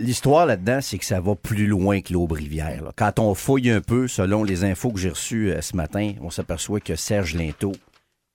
l'histoire là-dedans, c'est que ça va plus loin que l'Aubrivière. là. Quand on fouille un peu, selon les infos que j'ai reçues euh, ce matin, on s'aperçoit que Serge Linteau,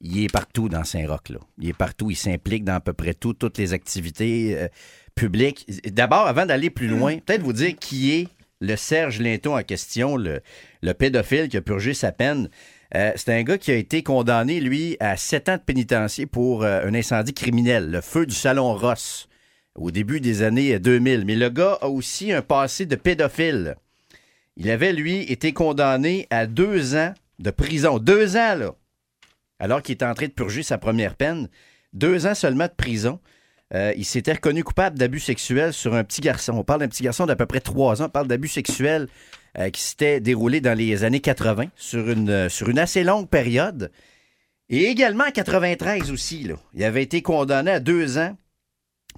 il est partout dans Saint-Roch. Il est partout, il s'implique dans à peu près tout, toutes les activités euh, publiques. D'abord, avant d'aller plus loin, peut-être vous dire qui est le Serge Linteau en question, le, le pédophile qui a purgé sa peine. Euh, c'est un gars qui a été condamné, lui, à sept ans de pénitencier pour un incendie criminel, le feu du Salon Ross, au début des années 2000. Mais le gars a aussi un passé de pédophile. Il avait, lui, été condamné à deux ans de prison. Deux ans, là! Alors qu'il était en train de purger sa première peine. Deux ans seulement de prison. Euh, il s'était reconnu coupable d'abus sexuels sur un petit garçon. On parle d'un petit garçon d'à peu près trois ans. On parle d'abus sexuels euh, qui s'était déroulé dans les années 80 sur une, euh, sur une assez longue période. Et également en 93 aussi. Là, il avait été condamné à deux ans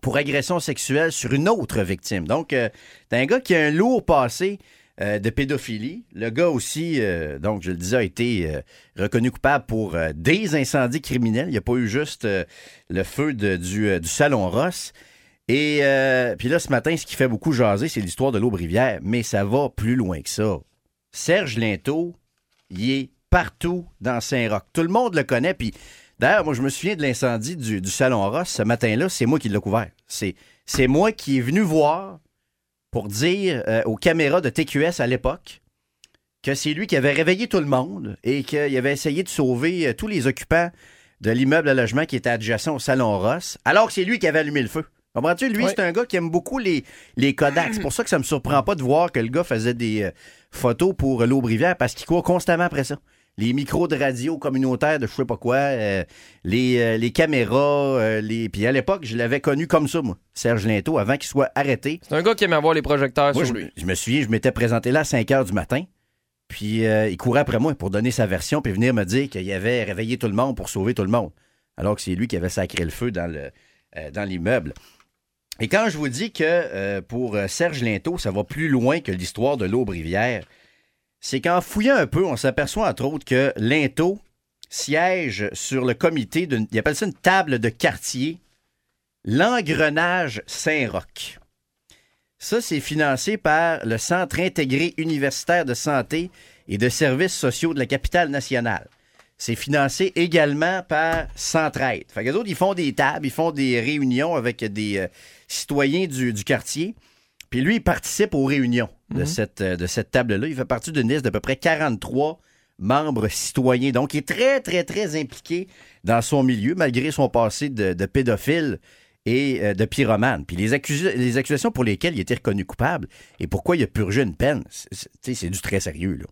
pour agression sexuelle sur une autre victime. Donc, euh, un gars qui a un lourd passé euh, de pédophilie. Le gars aussi, euh, donc je le disais, a été euh, reconnu coupable pour des incendies criminels. Il n'y a pas eu juste le feu du, Salon Ross. Et puis là, ce matin, ce qui fait beaucoup jaser, c'est l'histoire de l'Aubrivière, mais ça va plus loin que ça. Serge Linteau, il est partout dans Saint-Roch. Tout le monde le connaît, puis d'ailleurs, moi, je me souviens de l'incendie du, du Salon Ross ce matin-là, c'est moi qui l'ai couvert. C'est, c'est moi qui est venu voir pour dire euh, aux caméras de TQS à l'époque que c'est lui qui avait réveillé tout le monde et qu'il avait essayé de sauver euh, tous les occupants de l'immeuble à logement qui était adjacent au Salon Ross, alors que c'est lui qui avait allumé le feu. Comprends-tu? Lui, c'est un gars qui aime beaucoup les, les Kodak. C'est pour ça que ça me surprend pas de voir que le gars faisait des euh, photos pour l'Aubrivière parce qu'il court constamment après ça. Les micros de radio communautaires de je sais pas quoi, euh, les, euh, les caméras, euh, les. Puis à l'époque, je l'avais connu comme ça, moi, Serge Linteau, avant qu'il soit arrêté. C'est un gars qui aime avoir les projecteurs Moi, sur je, lui. je me souviens, je m'étais présenté là à 5 h du matin. Puis il courait après moi pour donner sa version puis venir me dire qu'il avait réveillé tout le monde pour sauver tout le monde. Alors que c'est lui qui avait sacré le feu dans le dans l'immeuble. Et quand je vous dis que pour Serge Linteau, ça va plus loin que l'histoire de l'Aubrivière, c'est qu'en fouillant un peu, on s'aperçoit entre autres que Linteau siège sur le comité d'une. Il appelle ça une table de quartier, l'engrenage Saint-Roch. Ça, c'est financé par le Centre intégré universitaire de santé et de services sociaux de la capitale nationale. C'est financé également par Centraide. Fait que ils font des tables, ils font des réunions avec des euh, citoyens du, du quartier. Puis lui, il participe aux réunions de cette, euh, de cette table-là. Il fait partie d'une liste d'à peu près 43 membres citoyens. Donc, il est très, très, très impliqué dans son milieu, malgré son passé de, de pédophile et euh, de pyromane. Puis les, accus- les accusations pour lesquelles il était reconnu coupable et pourquoi il a purgé une peine, c'est- du très sérieux. là.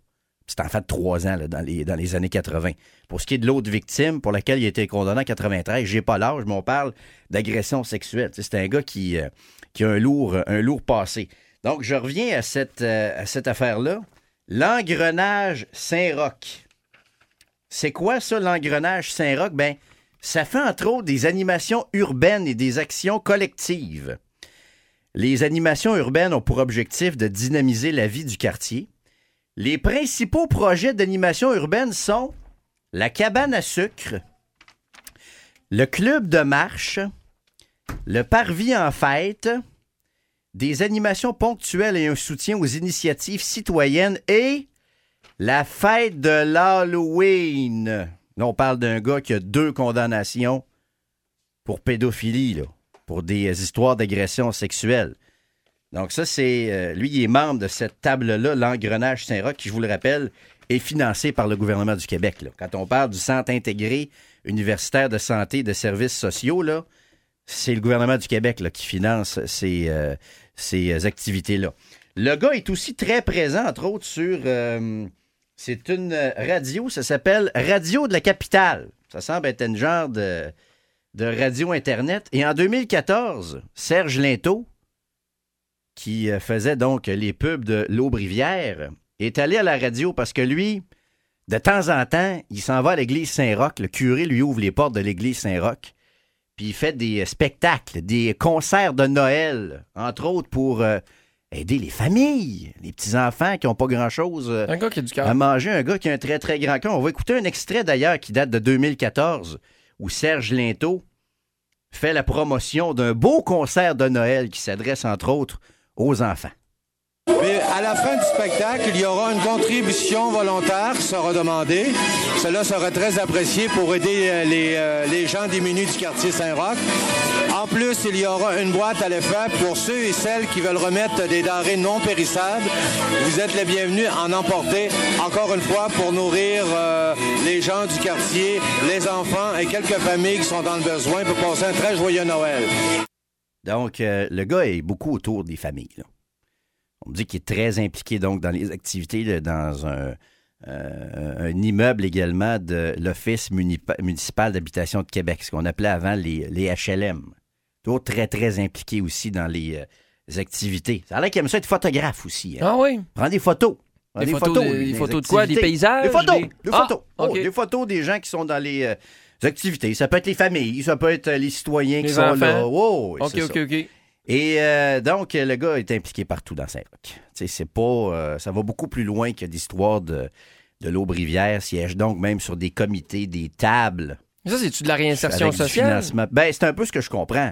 C'est en fait trois ans là, dans, les, dans les années 80. Pour ce qui est de l'autre victime pour laquelle il a été condamné en 93, j'ai pas l'âge, mais on parle d'agression sexuelle. C'est un gars qui, euh, qui a un lourd, un lourd passé. Donc, je reviens à cette, euh, à cette affaire-là. L'engrenage Saint-Roch. C'est quoi ça, l'engrenage Saint-Roch? Ben, ça fait entre autres des animations urbaines et des actions collectives. Les animations urbaines ont pour objectif de dynamiser la vie du quartier. Les principaux projets d'animation urbaine sont la cabane à sucre, le club de marche, le parvis en fête, des animations ponctuelles et un soutien aux initiatives citoyennes et la fête de l'Halloween. Là, on parle d'un gars qui a deux condamnations pour pédophilie, là, pour des histoires d'agression sexuelle. Donc ça, c'est... euh, lui, il est membre de cette table-là, l'engrenage Saint-Roch, qui, je vous le rappelle, est financé par le gouvernement du Québec. Quand on parle du Centre intégré universitaire de santé et de services sociaux, là, c'est le gouvernement du Québec qui finance ces, euh, ces euh, activités-là. Le gars est aussi très présent, entre autres, sur... euh, c'est une radio, ça s'appelle Radio de la Capitale. Ça semble être une genre de, de radio Internet. Et en 2014, Serge Linteau, qui euh, faisait donc les pubs de l'Aubrivière, est allé à la radio parce que lui, de temps en temps, il s'en va à l'église Saint-Roch. Le curé lui ouvre les portes de l'église Saint-Roch. Puis il fait des euh, spectacles, des concerts de Noël, entre autres pour euh, aider les familles, les petits-enfants qui n'ont pas grand-chose euh, Un gars qui a du cœur. à manger. Un gars qui a un très, très grand cœur. On va écouter un extrait d'ailleurs qui date de 2014 où Serge Linteau fait la promotion d'un beau concert de Noël qui s'adresse entre autres aux enfants. Mais à la fin du spectacle, il y aura une contribution volontaire qui sera demandée. Cela sera très apprécié pour aider euh, les, euh, les gens démunis du quartier Saint-Roch. En plus, il y aura une boîte à l'effet pour ceux et celles qui veulent remettre des denrées non périssables. Vous êtes les bienvenus à en emporter, encore une fois, pour nourrir euh, les gens du quartier, les enfants et quelques familles qui sont dans le besoin pour passer un très joyeux Noël. Donc, le gars est beaucoup autour des familles. On me dit qu'il est très impliqué donc dans les activités dans un, euh, un immeuble également de l'Office municipal d'habitation de Québec, ce qu'on appelait avant les, les HLM. Toujours très, très impliqué aussi dans les, euh, les activités. Ça a l'air qu'il aime ça être photographe aussi. hein. Ah oui. Prend des photos. Des photos de- des des photos de quoi? Des paysages? Des photos. Des- Des Ah, photos. Oh, des photos des gens qui sont dans les euh, activités. Ça peut être les familles, ça peut être les citoyens qui sont là. Wow, OK, OK, ça. OK. Et euh, donc, le gars est impliqué partout dans Saint-Roch. Tu sais, c'est pas. euh, ça va beaucoup plus loin que l'histoire de, de l'Aube-Rivière. Siège donc même sur des comités, des tables. Ça, c'est-tu de la réinsertion avec du sociale? financement. Ben, c'est un peu ce que je comprends.